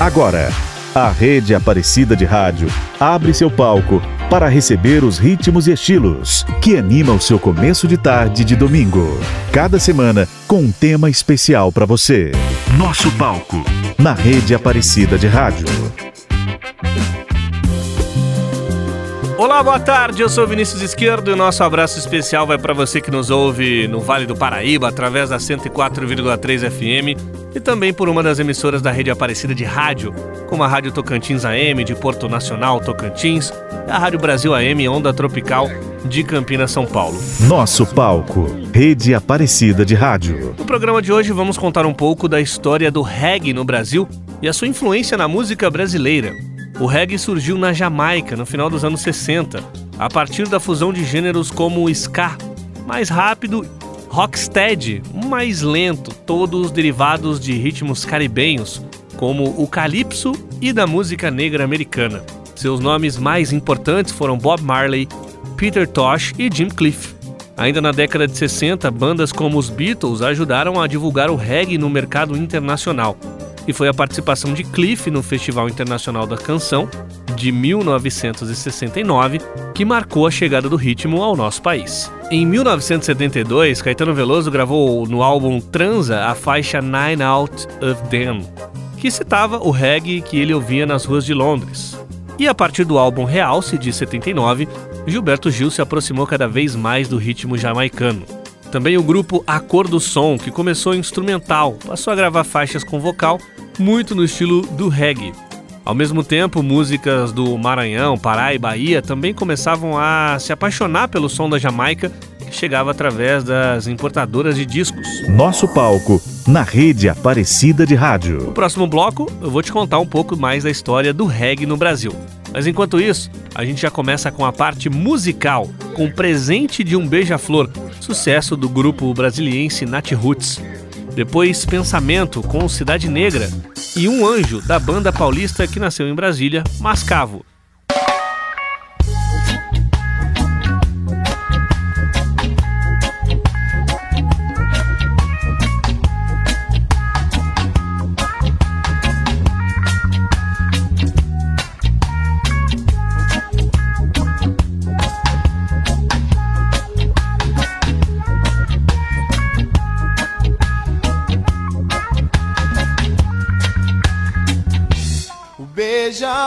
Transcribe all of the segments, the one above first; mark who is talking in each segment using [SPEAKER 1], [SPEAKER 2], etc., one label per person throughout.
[SPEAKER 1] Agora, a Rede Aparecida de Rádio abre seu palco para receber os ritmos e estilos que animam o seu começo de tarde de domingo. Cada semana com um tema especial para você. Nosso palco na Rede Aparecida de Rádio.
[SPEAKER 2] Olá, boa tarde. Eu sou Vinícius Esquerdo e o nosso abraço especial vai para você que nos ouve no Vale do Paraíba através da 104,3 FM e também por uma das emissoras da rede Aparecida de rádio, como a Rádio Tocantins AM de Porto Nacional Tocantins e a Rádio Brasil AM Onda Tropical de Campinas, São Paulo.
[SPEAKER 1] Nosso palco, Rede Aparecida de Rádio.
[SPEAKER 2] No programa de hoje vamos contar um pouco da história do reggae no Brasil e a sua influência na música brasileira. O reggae surgiu na Jamaica no final dos anos 60, a partir da fusão de gêneros como o ska, mais rápido, rocksteady, mais lento, todos derivados de ritmos caribenhos, como o calypso e da música negra americana. Seus nomes mais importantes foram Bob Marley, Peter Tosh e Jim Cliff. Ainda na década de 60, bandas como os Beatles ajudaram a divulgar o reggae no mercado internacional e foi a participação de Cliff no Festival Internacional da Canção de 1969 que marcou a chegada do ritmo ao nosso país. Em 1972, Caetano Veloso gravou no álbum Transa a faixa Nine Out of Them, que citava o reggae que ele ouvia nas ruas de Londres. E a partir do álbum Realce de 79, Gilberto Gil se aproximou cada vez mais do ritmo jamaicano. Também o grupo A Cor do Som, que começou instrumental, passou a gravar faixas com vocal, muito no estilo do reggae. Ao mesmo tempo, músicas do Maranhão, Pará e Bahia também começavam a se apaixonar pelo som da Jamaica, que chegava através das importadoras de discos.
[SPEAKER 1] Nosso palco, na rede Aparecida de Rádio.
[SPEAKER 2] No próximo bloco, eu vou te contar um pouco mais da história do reggae no Brasil. Mas enquanto isso, a gente já começa com a parte musical, com o presente de um beija-flor, sucesso do grupo brasiliense Nat Roots. Depois Pensamento com Cidade Negra e Um Anjo da banda paulista que nasceu em Brasília, Mascavo.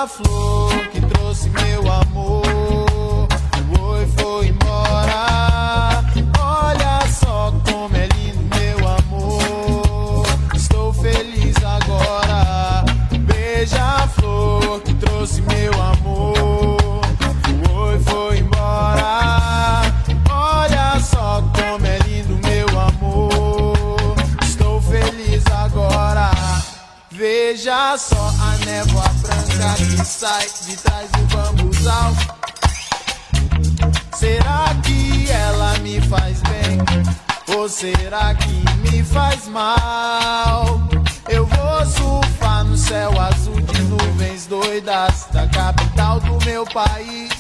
[SPEAKER 3] Beija-flor sai de trás do bambuzal. Será que ela me faz bem? Ou será que me faz mal? Eu vou surfar no céu azul de nuvens doidas da capital do meu país.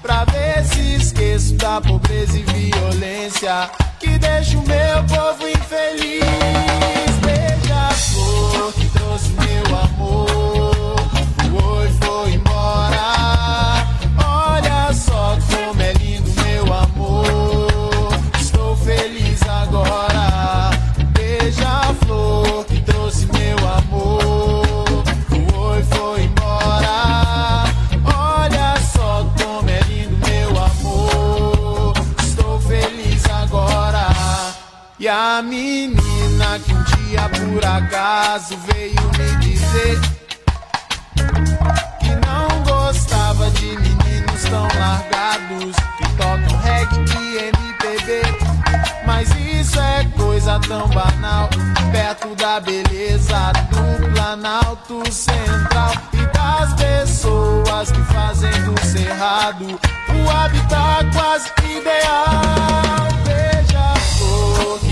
[SPEAKER 3] Pra ver se esqueço da pobreza e violência que deixa o meu povo infeliz. Beija-flor que trouxe meu amor. A menina que um dia por acaso veio me dizer que não gostava de meninos tão largados que tocam reggae e MPB. Mas isso é coisa tão banal perto da beleza do Planalto Central e das pessoas que fazem do cerrado o habitat quase ideal. Beija-flor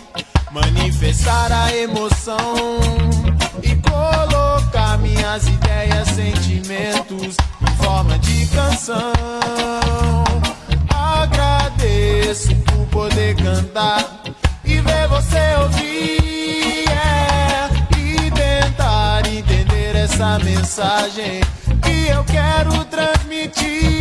[SPEAKER 3] Aumentar a emoção e colocar minhas ideias, sentimentos em forma de canção. Agradeço por poder cantar e ver você ouvir é, e tentar entender essa mensagem que eu quero transmitir.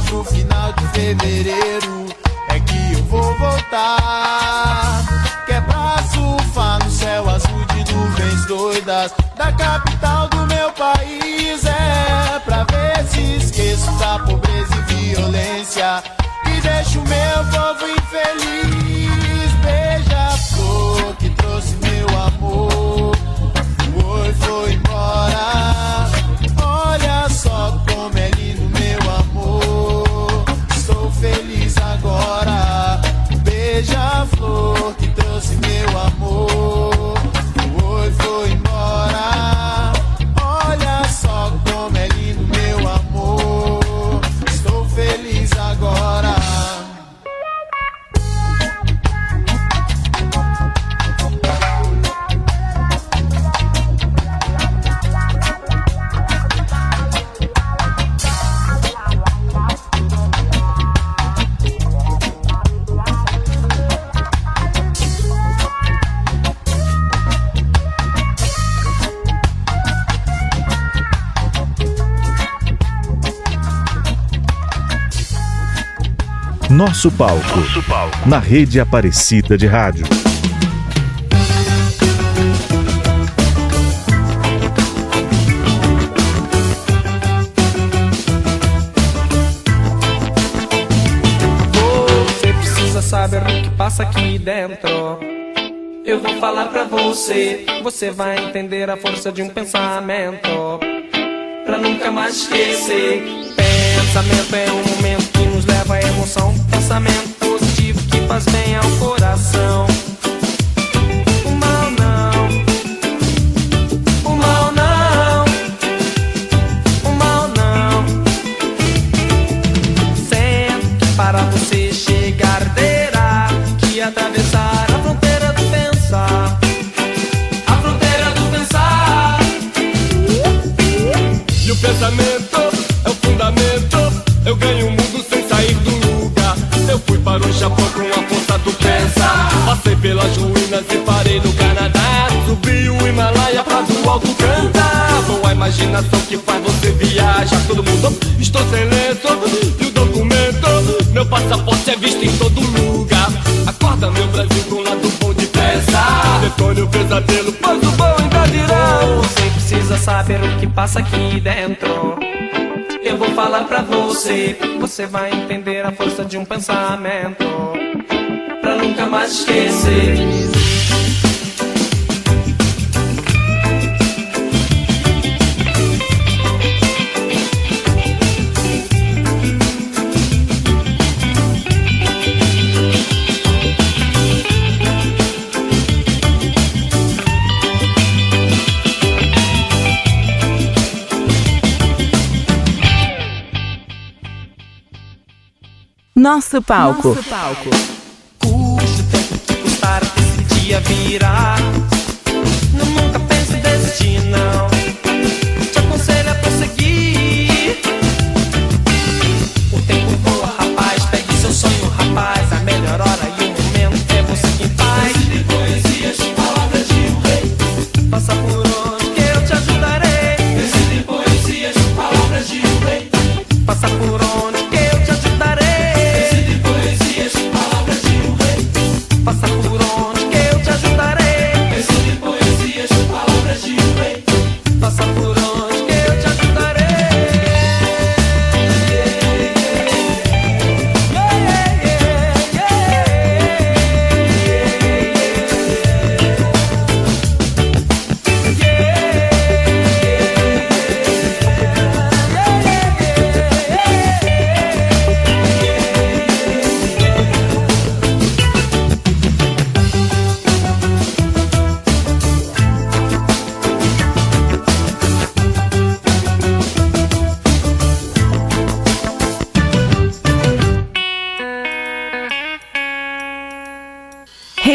[SPEAKER 3] Pro final de fevereiro. É que eu vou voltar. Que é pra surfar no céu azul de nuvens doidas. Da capital do meu país. É pra ver se esqueço da pobreza e violência. E deixo o meu povo infeliz.
[SPEAKER 1] Nosso palco. Na rede Aparecida de Rádio.
[SPEAKER 4] Você precisa saber o que passa aqui dentro. Eu vou falar pra você, você vai entender a força de um pensamento. Pra nunca mais esquecer. Pensamento é um momento que nos leva à emoção. Pensamento positivo que faz bem ao coração. O mal não. O mal não. O mal não. Sendo que para você chegar terá que atravessar a fronteira do pensar. A fronteira do pensar.
[SPEAKER 5] E o pensamento é o fundamento. Eu ganho para o Japão com a força do pensar. Passei pelas ruínas e parei no Canadá. Subi o Himalaia pra do alto cantar. Com a imaginação que faz você viajar. Todo mundo, estou sem lenço. E o documento, meu passaporte é visto em todo lugar. Acorda, meu Brasil, com um lado bom de pensar. Detone o pesadelo, pois o bom ainda virá.
[SPEAKER 4] Você precisa saber o que passa aqui dentro. Eu vou falar pra você, você vai entender a força de um pensamento. Pra nunca mais esquecer.
[SPEAKER 6] Nosso palco.
[SPEAKER 4] Custe o tempo que custar esse dia virá. Não nunca pense desistir, não.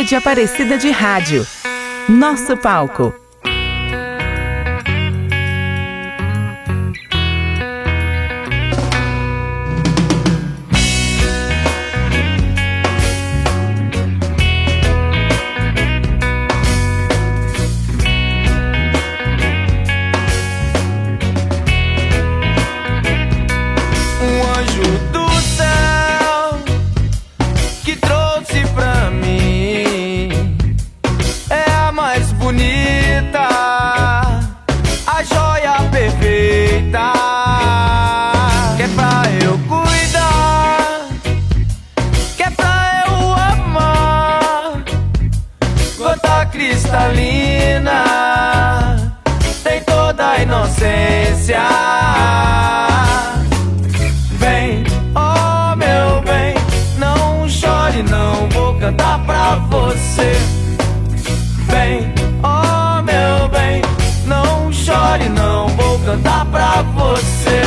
[SPEAKER 4] Rede Aparecida de Rádio. Nosso palco. você. Vem, oh meu bem, não chore, não vou cantar pra você.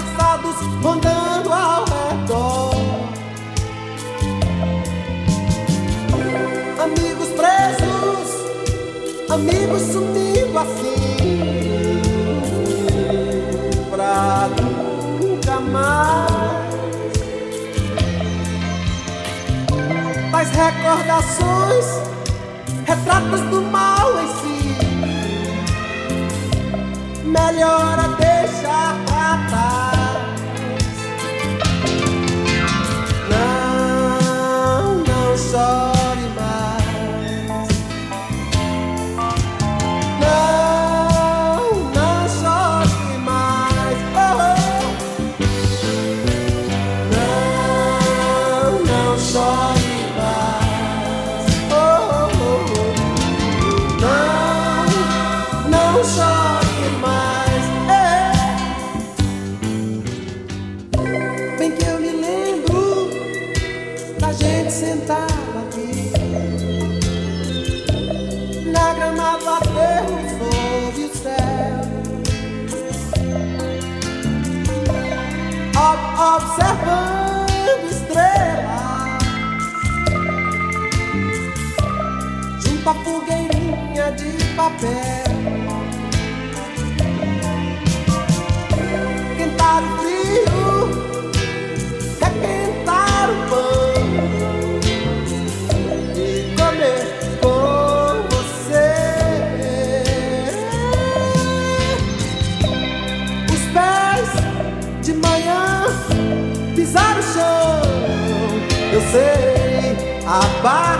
[SPEAKER 4] disfarçados rondando
[SPEAKER 7] ao redor. Amigos presos, amigos sumindo
[SPEAKER 6] assim, pra nunca mais. Tais recordações, retratos do mal em si. Melhor papel. Quentar o frio, requentar o pão e comer com você. Os pés de manhã pisar o chão. Eu sei a barra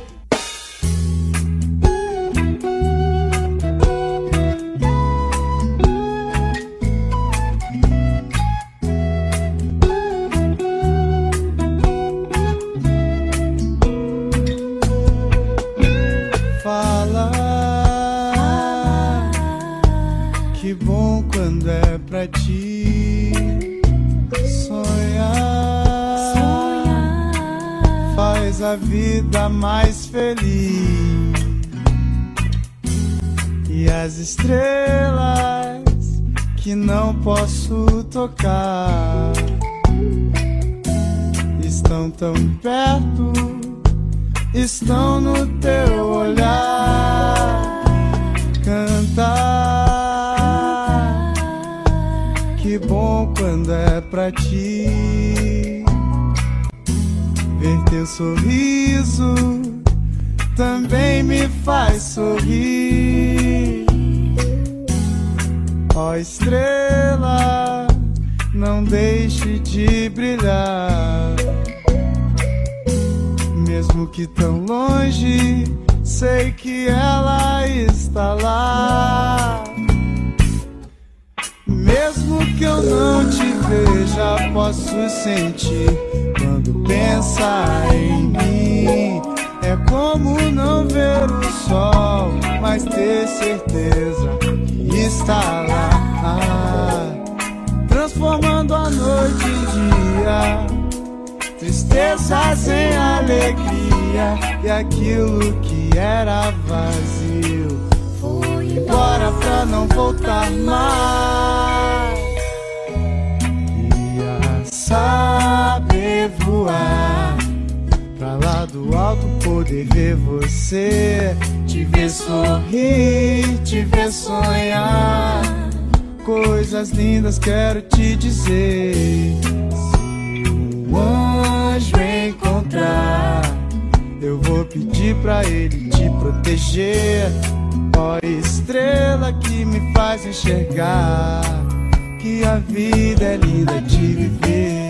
[SPEAKER 8] No teu olhar. Cantar, que bom quando é pra ti. Ver teu sorriso também me faz sorrir. Ó estrela, não deixe de brilhar. Mesmo que tão longe, sei que ela está lá. Mesmo que eu não te veja, posso sentir quando pensa em mim. É como não ver o sol, mas ter certeza que está lá, transformando a noite em dia tristezas em alegria e aquilo que era vazio foi embora pra não voltar mais. Ia saber voar pra lá do alto poder ver você, te ver sorrir, te ver sonhar. Coisas lindas quero te dizer anjo encontrar, eu vou pedir pra ele te proteger. Ó estrela que me faz enxergar que a vida é linda de viver.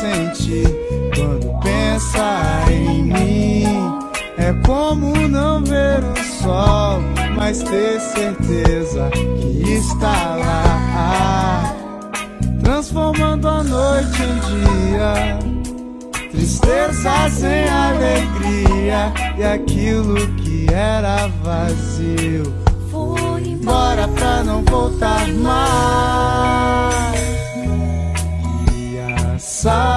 [SPEAKER 8] Sentir quando pensa em mim. É como não ver o sol, mas ter certeza que está lá, transformando a noite em dia. Tristezas em alegria e aquilo que era vazio
[SPEAKER 9] Foi
[SPEAKER 8] embora pra não voltar mais. Ia saber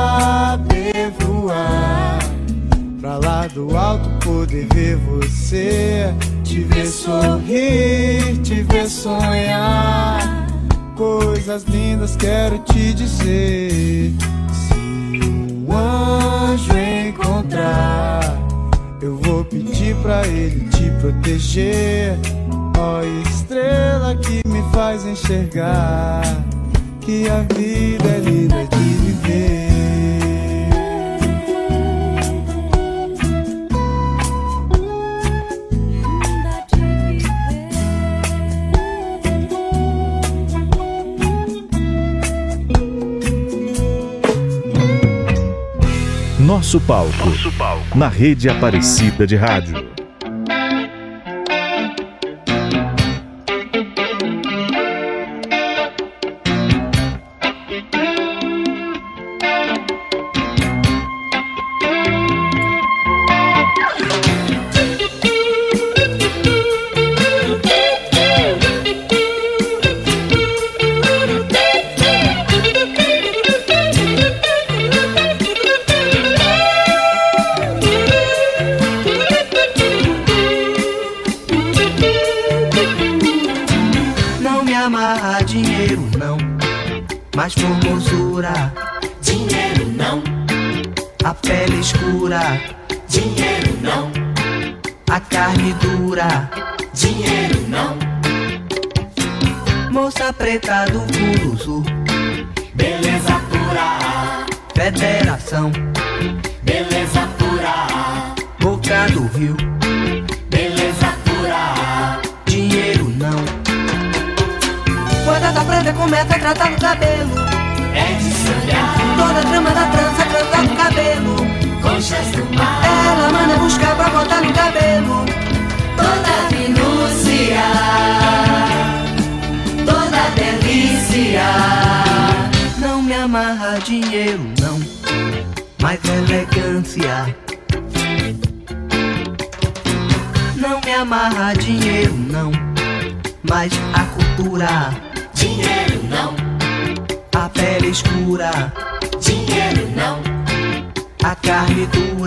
[SPEAKER 8] do alto poder ver você, te ver sorrir, te ver sonhar. coisas lindas quero te dizer. Se um anjo encontrar, eu vou pedir pra ele te proteger. Ó estrela que me faz enxergar que a vida é linda
[SPEAKER 1] Nosso palco. Na rede Aparecida de Rádio.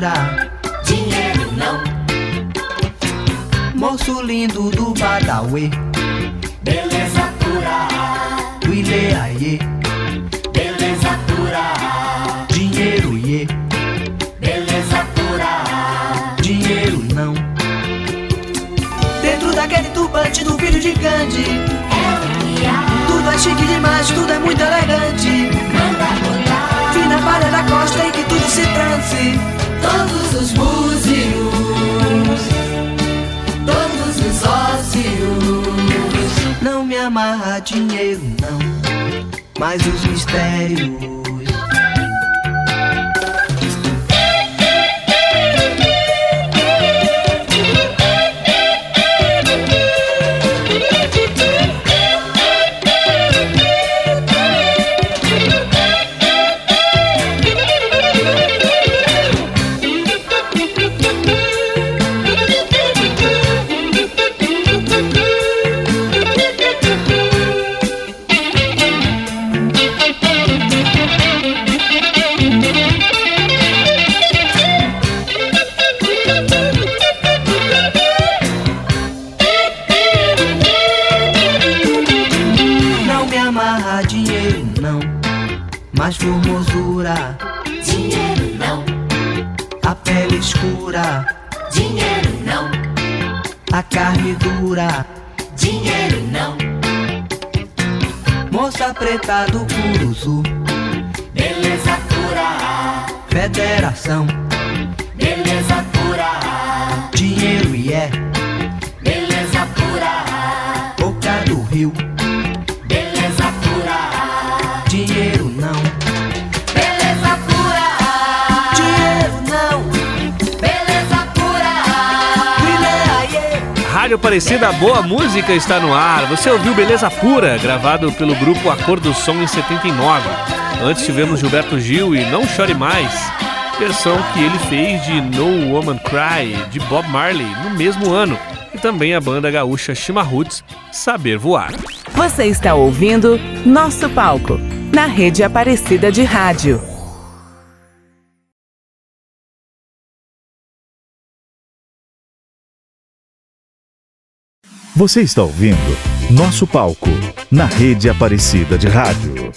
[SPEAKER 10] Dura. Dinheiro não. Moço lindo do Badauê. Beleza pura. Do Ileaie. Beleza pura. Dinheiro iê. Beleza pura. Dinheiro não. Dentro daquele turbante do filho de Gandhi. Tudo é chique demais, tudo é muito elegante. Manda botar. Fina palha da costa e que tudo se transe. Todos os músicos, todos os ósseos. Não me amarra dinheiro, não. Mas os mistérios. Federação. Beleza pura. Dinheiro e é. Beleza pura. Boca do Rio. Beleza pura. Dinheiro não. Beleza pura. Dinheiro não. Beleza pura.
[SPEAKER 2] Rádio Aparecida, boa música está no ar. Você ouviu Beleza Pura, gravado pelo grupo Acordo do Som em 79. Antes tivemos Gilberto Gil e Não Chore Mais, versão que ele fez de No Woman Cry, de Bob Marley, no mesmo ano. E também a banda gaúcha Chimarruts, Saber Voar.
[SPEAKER 6] Você está ouvindo Nosso Palco, na rede Aparecida de Rádio.
[SPEAKER 1] Você está ouvindo Nosso palco, na rede Aparecida de Rádio.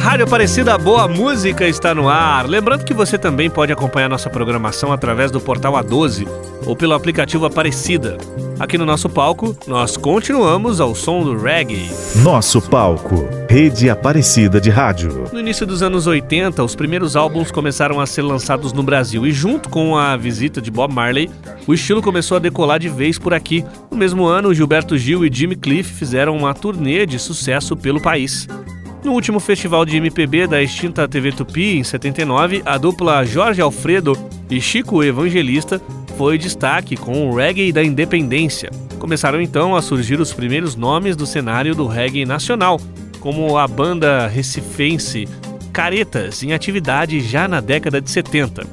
[SPEAKER 2] Rádio Aparecida Boa Música está no ar. Lembrando que você também pode acompanhar nossa programação através do portal A12 ou pelo aplicativo Aparecida. Aqui no nosso palco, nós continuamos ao som do reggae.
[SPEAKER 1] Nosso palco, rede Aparecida de Rádio.
[SPEAKER 2] No início dos anos 80, os primeiros álbuns começaram a ser lançados no Brasil e junto com a visita de Bob Marley, o estilo começou a decolar de vez por aqui. No mesmo ano, Gilberto Gil e Jimmy Cliff fizeram uma turnê de sucesso pelo país. No último festival de MPB da extinta TV Tupi, em 79, a dupla Jorge Alfredo e Chico Evangelista foi destaque com o reggae da independência. Começaram então a surgir os primeiros nomes do cenário do reggae nacional, como a banda recifense Caretas, em atividade já na década de 70.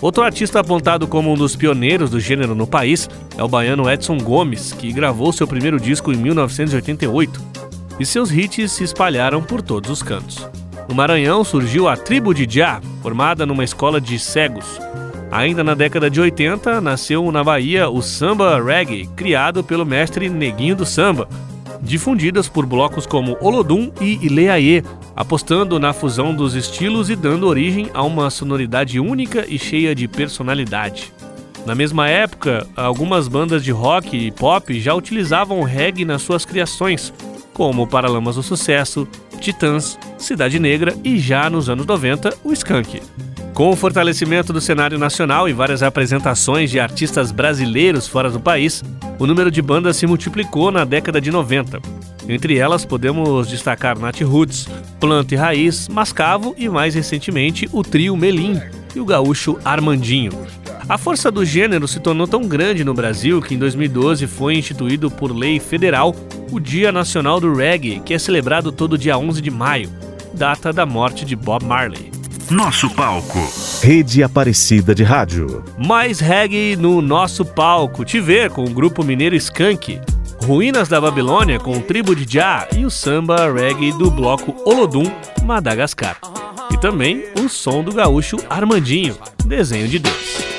[SPEAKER 2] Outro artista apontado como um dos pioneiros do gênero no país é o baiano Edson Gomes, que gravou seu primeiro disco em 1988 e seus hits se espalharam por todos os cantos. No Maranhão surgiu a Tribo de Já, formada numa escola de cegos. Ainda na década de 80, nasceu na Bahia o samba reggae, criado pelo mestre Neguinho do Samba, difundidas por blocos como Olodum e Ileaê, apostando na fusão dos estilos e dando origem a uma sonoridade única e cheia de personalidade. Na mesma época, algumas bandas de rock e pop já utilizavam reggae nas suas criações, como Paralamas do Sucesso, Titãs, Cidade Negra e já nos anos 90, o Skank. Com o fortalecimento do cenário nacional e várias apresentações de artistas brasileiros fora do país, o número de bandas se multiplicou na década de 90. Entre elas podemos destacar Nat Roots, Planta e Raiz, Mascavo e mais recentemente o trio Melim e o gaúcho Armandinho. A força do gênero se tornou tão grande no Brasil que em 2012 foi instituído por lei federal o Dia Nacional do Reggae, que é celebrado todo dia 11 de maio, data da morte de Bob Marley.
[SPEAKER 1] Nosso palco, rede Aparecida de Rádio.
[SPEAKER 2] Mais reggae no nosso palco. Te ver com o grupo mineiro Skank. Ruínas da Babilônia com o Tribo de Jah e o samba reggae do bloco Olodum, Madagascar. E também o som do gaúcho Armandinho, desenho de Deus.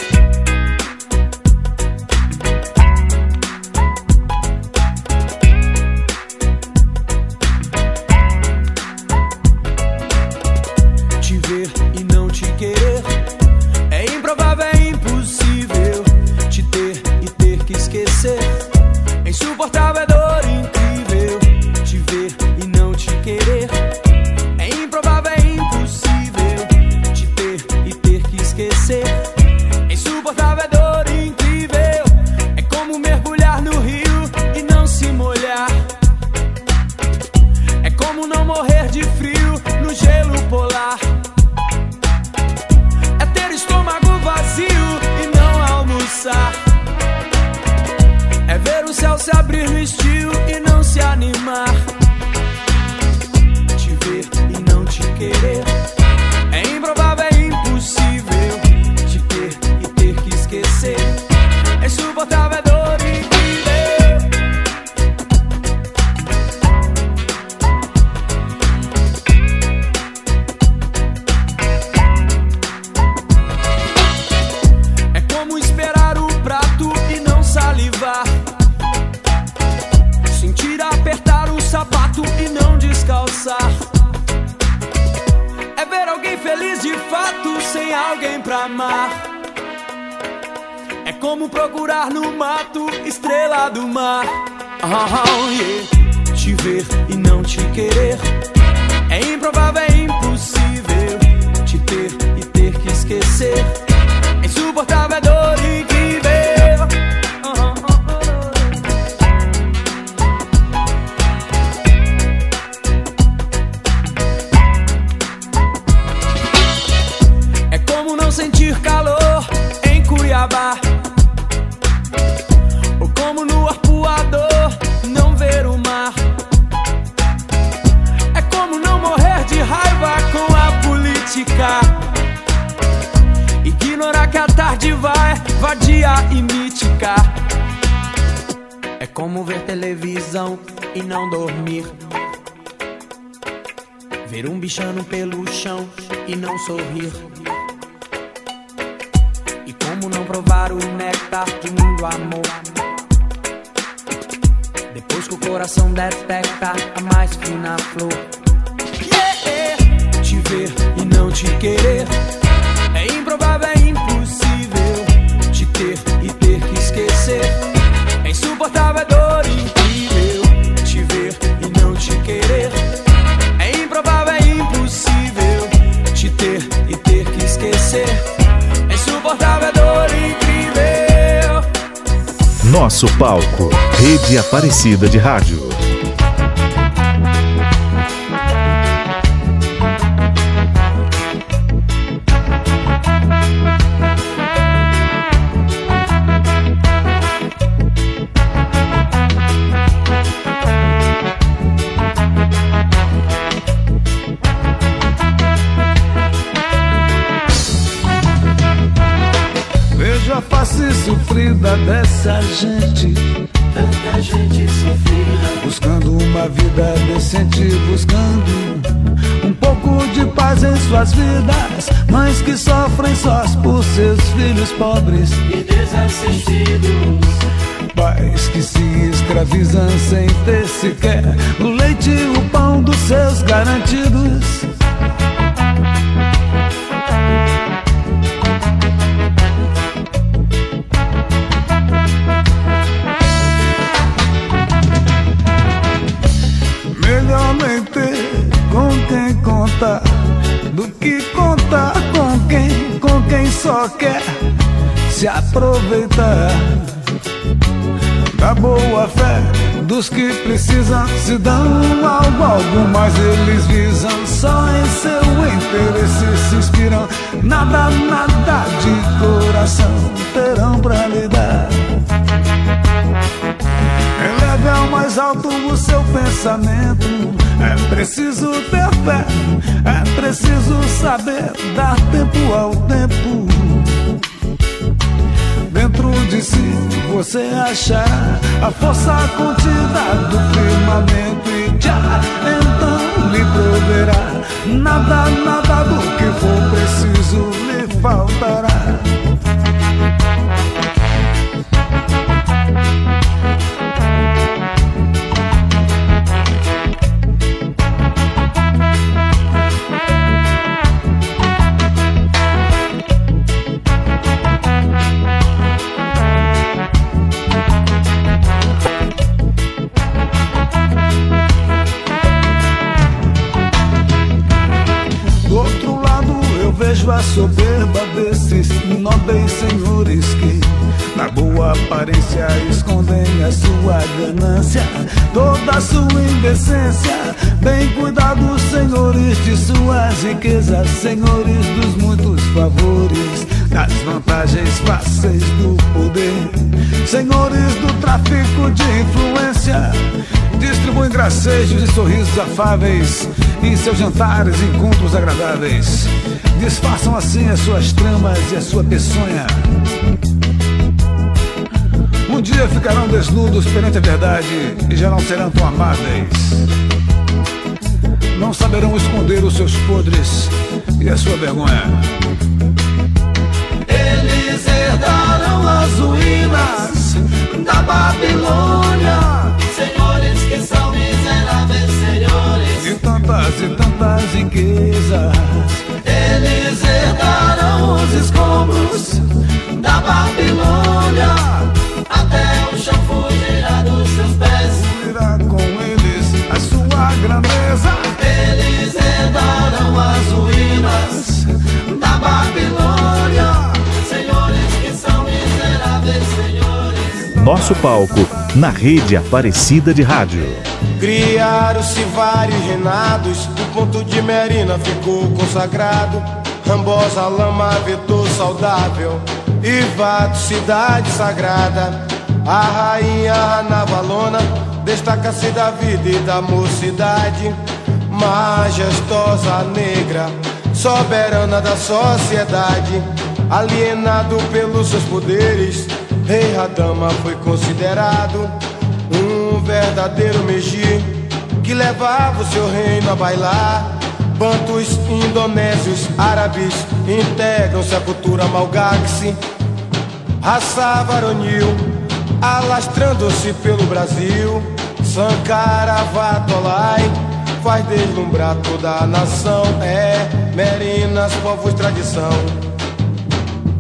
[SPEAKER 8] Bichano pelo chão e não sorrir. E como não provar o néctar de mundo amor.
[SPEAKER 11] Depois que o coração detecta a mais fina flor.
[SPEAKER 1] Nosso palco. Rede Aparecida de Rádio.
[SPEAKER 12] Vejo a face sofrida dessa gente
[SPEAKER 6] Tanta gente.
[SPEAKER 12] Buscando uma vida decente Buscando um pouco de paz em suas vidas Mães que sofrem sós por seus filhos pobres
[SPEAKER 6] E desassistidos.
[SPEAKER 12] Pais que se escravizam sem ter sequer O leite e o pão dos seus garantidos Do que contar com quem, com quem só quer se aproveitar da boa fé dos que precisam se dão algo, algo, mas eles visam só em seu interesse se inspiram. Nada, nada de coração terão pra lhe dar. Eleve ao mais alto o seu pensamento. É preciso ter fé, é preciso saber dar tempo ao tempo. Dentro de si você achará a força contida do firmamento e já então lhe proverá. Nada, nada do que for preciso lhe faltará. Senhores dos muitos favores, das vantagens fáceis do poder, senhores do tráfico de influência. Distribuem gracejos e sorrisos afáveis em seus jantares e encontros agradáveis. Disfarçam assim as suas tramas e a sua peçonha. Um dia ficarão desnudos perante a verdade e já não serão tão amáveis. Não saberão esconder os seus podres e a sua vergonha.
[SPEAKER 6] Eles herdarão as ruínas da Babilônia. Senhores que são miseráveis senhores.
[SPEAKER 12] E tantas e tantas riquezas.
[SPEAKER 6] Eles herdarão os escombros da Babilônia. Até o chão fugirá dos seus pés.
[SPEAKER 12] Irá com eles a sua grandeza.
[SPEAKER 6] Herdarão as ruínas da Babilônia. Senhores que são miseráveis senhores.
[SPEAKER 1] Nosso palco na rede Aparecida de Rádio.
[SPEAKER 13] Criaram-se vários reinados, o ponto de Merina ficou consagrado. Rambosa, Lama, Vetor saudável, e Vato, cidade sagrada. A rainha Navalona destaca-se da vida e da mocidade. Majestosa negra, soberana da sociedade. Alienado pelos seus poderes, Rei Radama foi considerado um verdadeiro Meji que levava o seu reino a bailar. Bantus, indonésios, árabes integram-se à cultura malgaxe. Raça varonil, alastrando-se pelo Brasil. Sankara Vatolai faz deslumbrar toda a nação. É, Merinas, povos tradição.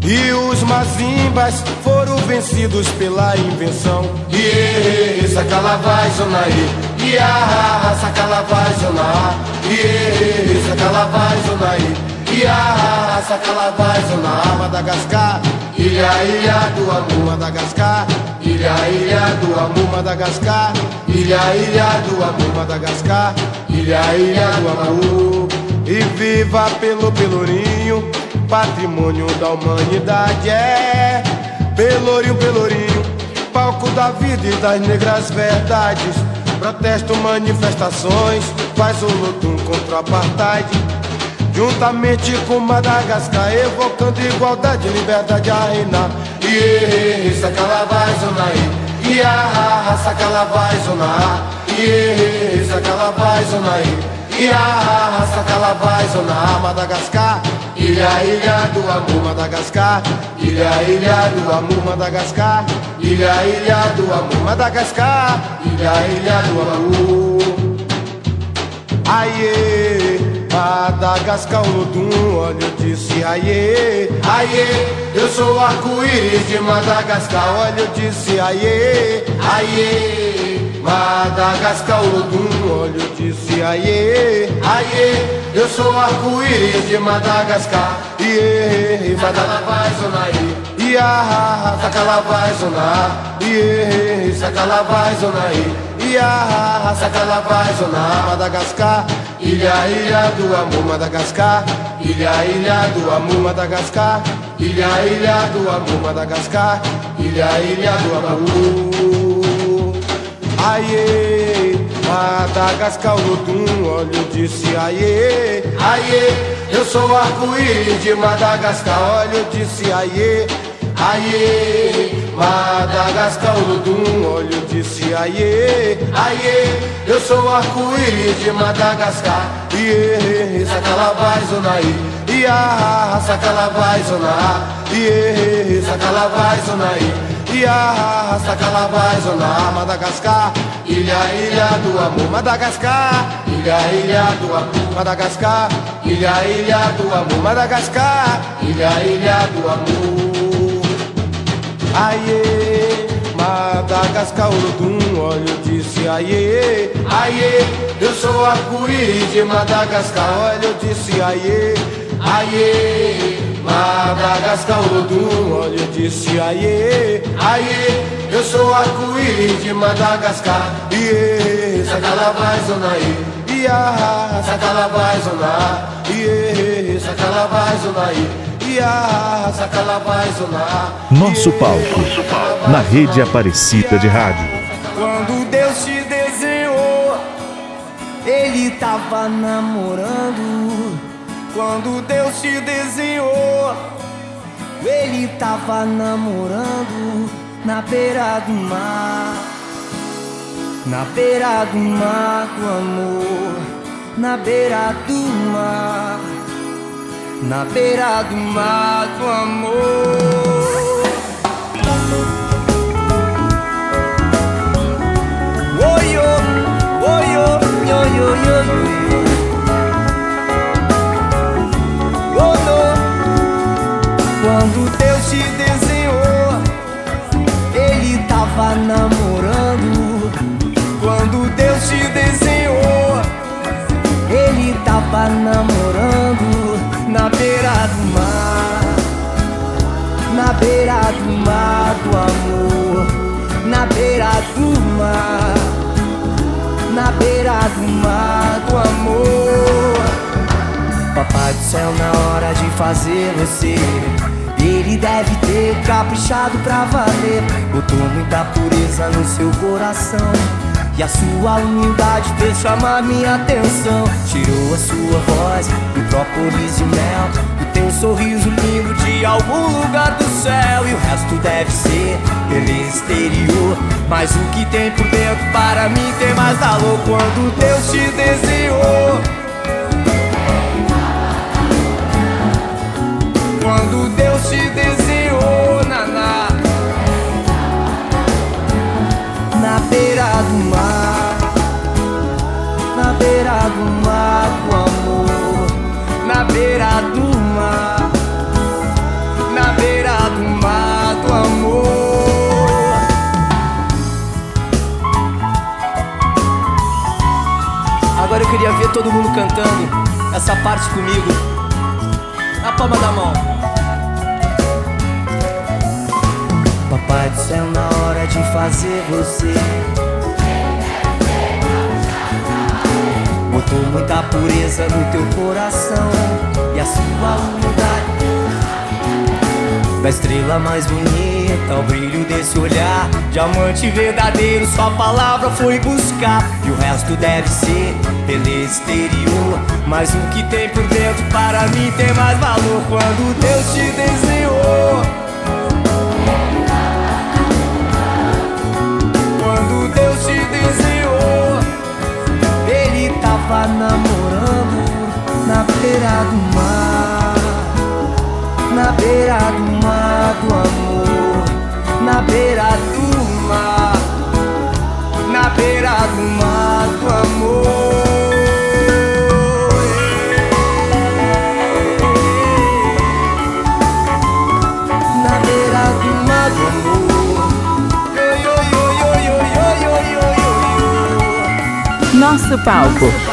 [SPEAKER 13] E os mazimbas foram vencidos pela invenção. Iê, sacalavai, zonaí. Iá, sacalavai, zonaí. Iê, sacalavai, zonaí. Iá, sacalavai, zonaí. Madagascar. Ilha, ilha do amor, Madagascar. Ilha, ilha do amor, Madagascar. Ilha, ilha do amor, Madagascar. Ilha, ilha do amor. E viva pelo Pelourinho, patrimônio da humanidade. É Pelourinho, Pelourinho, palco da vida e das negras verdades. Protesto, manifestações, faz o luto contra o apartheid. Juntamente com Madagascar, evocando igualdade e liberdade a reinar. Iê, sacalavai, zonaí. Iá, sacalavai, zonaí. Iê, sacalavai, zonaí. Iá, sacalavai, zonaí. Madagascar, ilha, ilha do amor, Madagascar. Ilha, ilha do amor, Madagascar. Ilha, ilha do amor, Madagascar. Ilha, ilha do amor. Aie, Madagascar, Olodum, olha eu disse aie, aie, eu sou arco-íris de Madagascar, olha eu disse aie, aie, Madagascar, Olodum, olha eu disse aie, aie, eu sou arco-íris de Madagascar, iê, Madagascar, zonaí, ia, sacalavai, zonar, iê, sacalavai, zonaí. Ia, sacalavai, zona Madagascar Ilha, ilha do amor, Madagascar. Ilha, ilha do amor, Madagascar. Ilha, ilha do amor, Madagascar. Ilha, ilha do amor. Aie, Madagascar, Lodum, olha eu disse aie Aie, eu sou arco-íris de Madagascar Olha eu disse aie, aie Madagascar, Olodum, olha eu disse aie, aie Eu sou arco-íris de Madagascar. Iê, sacalavai, zonaí Ia, sacalavai, zoná Iê, sacalavai, zonaí Ia, sacalavai, zoná Madagascar, ilha, ilha do amor Madagascar, ilha, ilha do amor Madagascar, ilha, ilha do amor Madagascar, ilha, ilha do amor Aie, Madagascar, Olodum, olha eu disse aie, aie, eu sou arco-íris de Madagascar, olha eu disse aie, aie, Madagascar, Olodum, olha eu disse aie, aie, eu sou arco-íris de Madagascar, iê, sacalavai, zonaí, ia, sacalavai, zonar, iê, sacalavai, zonaí.
[SPEAKER 1] Nosso palco, na rede Aparecida de Rádio.
[SPEAKER 6] Quando Deus te desenhou, Ele tava namorando. Quando Deus te desenhou, Ele tava namorando na beira do mar. Na beira do mar do amor, na beira do mar na beira do mar do amor. Oi, oi, oi, oi. Oh. Quando Deus te desenhou, Ele tava namorando. Quando Deus te desenhou, Ele tava namorando beira do mar do amor, na beira do mar, na beira do mar do amor. Papai do céu, na hora de fazer você. Ele deve ter caprichado pra valer. Botou muita pureza no seu coração. E a sua humildade fez chamar minha atenção. Tirou a sua voz do própolis e mel. Do teu sorriso lindo de algum lugar do céu. E o resto deve ser beleza exterior. Mas o que tem por dentro para mim tem mais valor Quando Deus te desenhou. Quando Deus te desenhou, beira do mar, na beira do mar do amor, na
[SPEAKER 14] beira do mar, na beira do mar do amor. Agora eu queria ver todo mundo cantando essa parte comigo. Na palma da mão. partes é na hora de fazer você. Botou muita pureza no teu coração e a sua humildade. Da estrela mais bonita, o brilho desse olhar. Diamante verdadeiro, sua palavra foi buscar. E o resto deve ser beleza exterior. Mas o que tem por dentro, para mim, tem mais valor quando Deus. do mar, na beira do mar do amor, na beira do mar, na beira do mar do amor. Na beira do mar do amor. Nosso palco.
[SPEAKER 6] Nosso palco.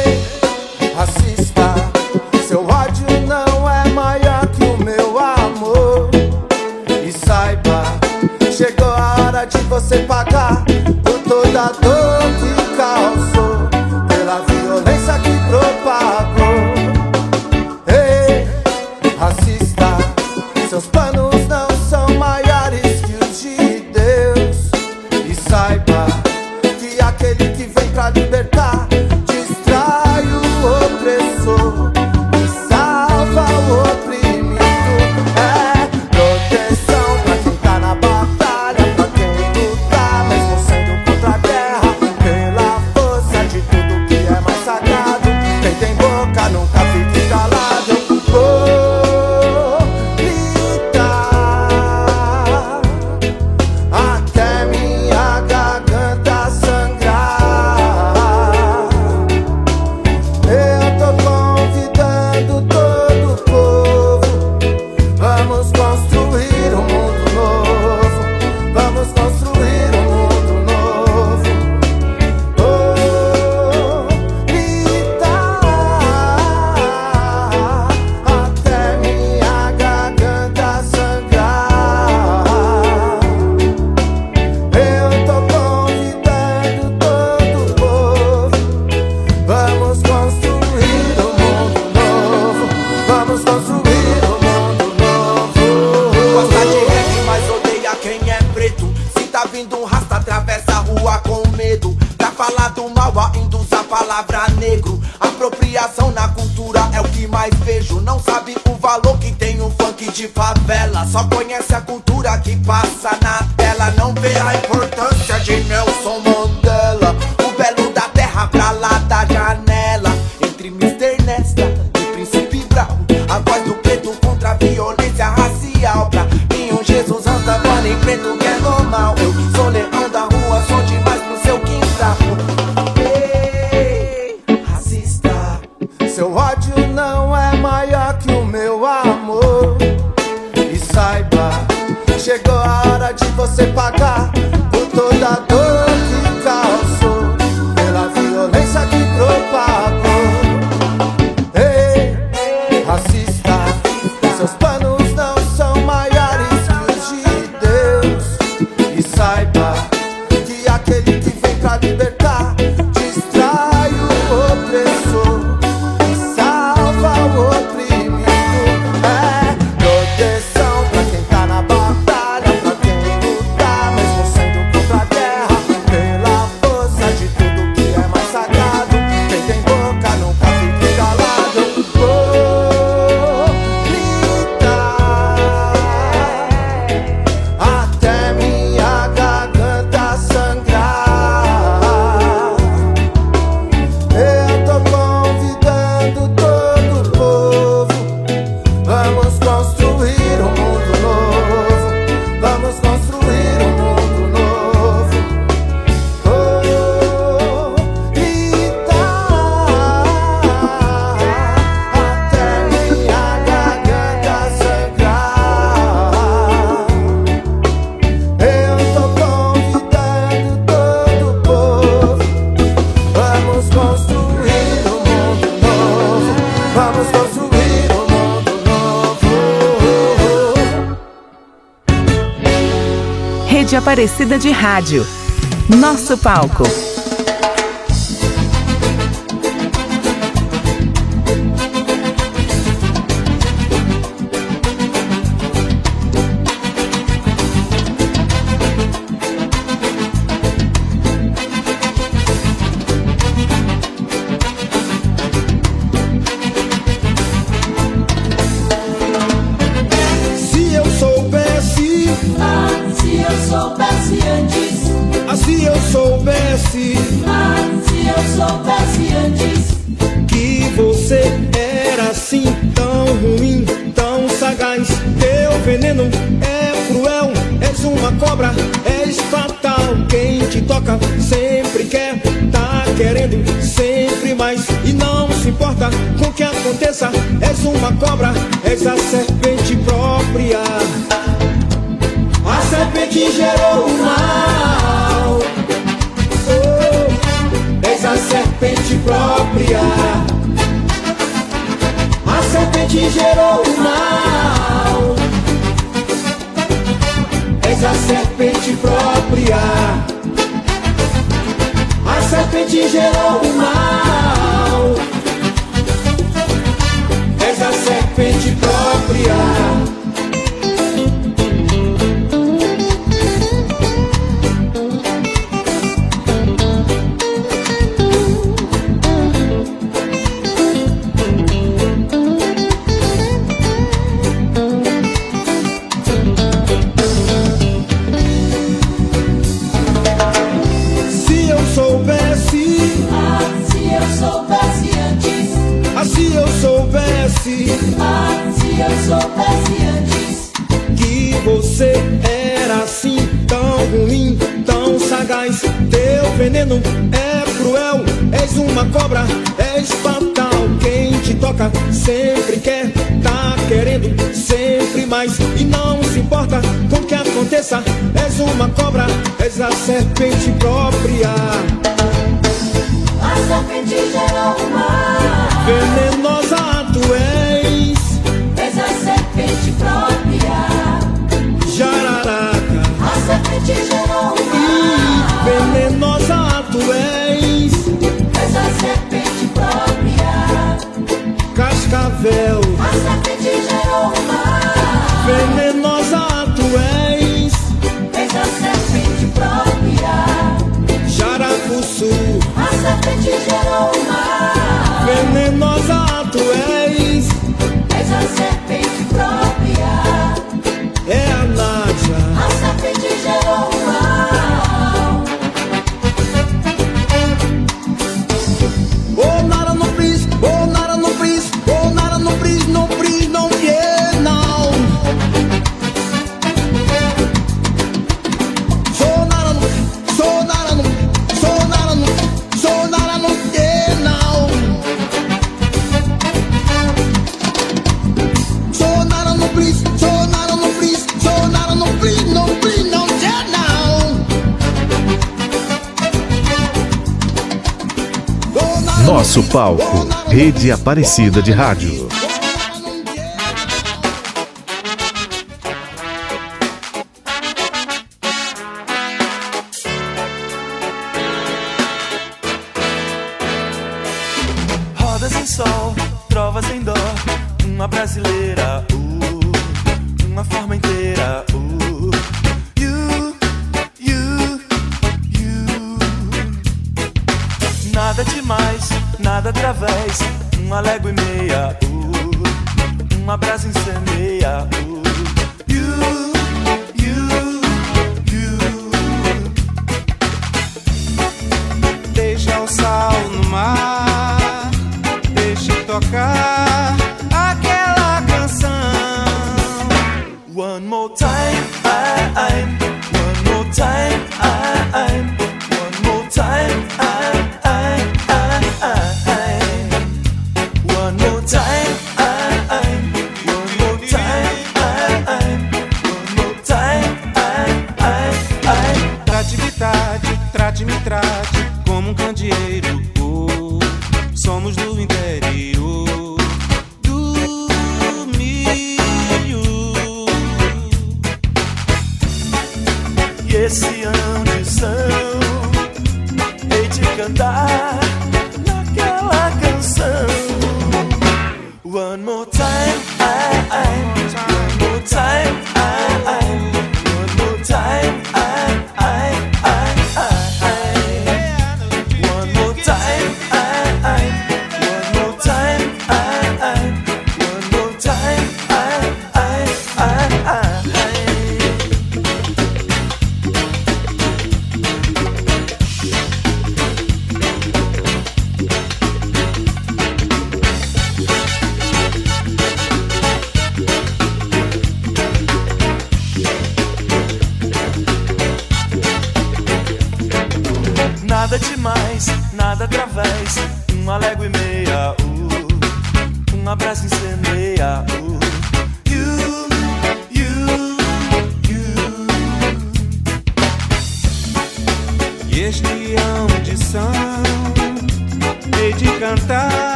[SPEAKER 15] Aparecida de Rádio. Nosso palco.
[SPEAKER 3] Soubesse
[SPEAKER 6] ah, se eu soubesse antes,
[SPEAKER 3] que você era assim tão ruim, tão sagaz. Teu veneno é cruel, és uma cobra, és fatal. Quem te toca sempre quer, tá querendo sempre mais e não se importa com o que aconteça. És uma cobra, és a serpente própria. A serpente gerou o mal. Própria. A serpente gerou o mal. És a serpente própria. A serpente gerou o mal. És a serpente própria. Ruim, tão sagaz. Teu veneno é cruel, és uma cobra, és fatal. Quem te toca sempre quer, tá querendo sempre mais e não se importa com o que aconteça. És uma cobra, és a serpente própria.
[SPEAKER 6] a serpente gerou o mal,
[SPEAKER 3] Venenosa tu és, E
[SPEAKER 6] mal,
[SPEAKER 3] venenosa tu és,
[SPEAKER 6] és a serpente própria,
[SPEAKER 3] cascavel.
[SPEAKER 6] a serpente gerou o mal,
[SPEAKER 3] Venenosa tu és,
[SPEAKER 6] és a serpente própria,
[SPEAKER 3] jaracuçu.
[SPEAKER 6] a serpente gerou o mal,
[SPEAKER 3] Venenosa tu és,
[SPEAKER 6] és a serpente
[SPEAKER 1] Nosso palco, Rede Aparecida de Rádio.
[SPEAKER 11] Rodas em sol, trovas em dó, uma brasileira, uh, uma forma inteira, uh, you, you, you. Nada demais, nada através, uma légua e meia, uh, uma brasa incendeia, uh,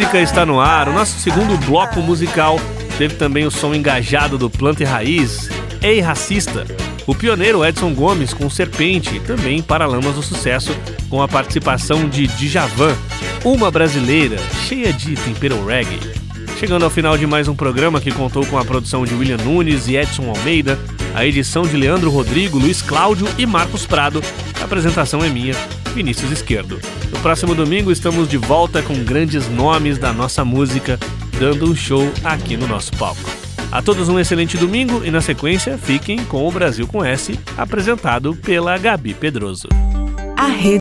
[SPEAKER 2] música está no ar. O nosso segundo bloco musical teve também o som engajado do Planta e Raiz, Ei Racista. O pioneiro Edson Gomes com Serpente também Paralamas do Sucesso com a participação de Djavan, uma brasileira cheia de tempero reggae. Chegando ao final de mais um programa que contou com a produção de William Nunes e Edson Almeida, a edição de Leandro Rodrigo, Luiz Cláudio e Marcos Prado. A apresentação é minha, Vinícius Esquerdo. No próximo domingo estamos de volta com grandes nomes da nossa música, dando um show aqui no nosso palco. A todos um excelente domingo e na sequência fiquem com o Brasil com S, apresentado pela Gabi Pedroso.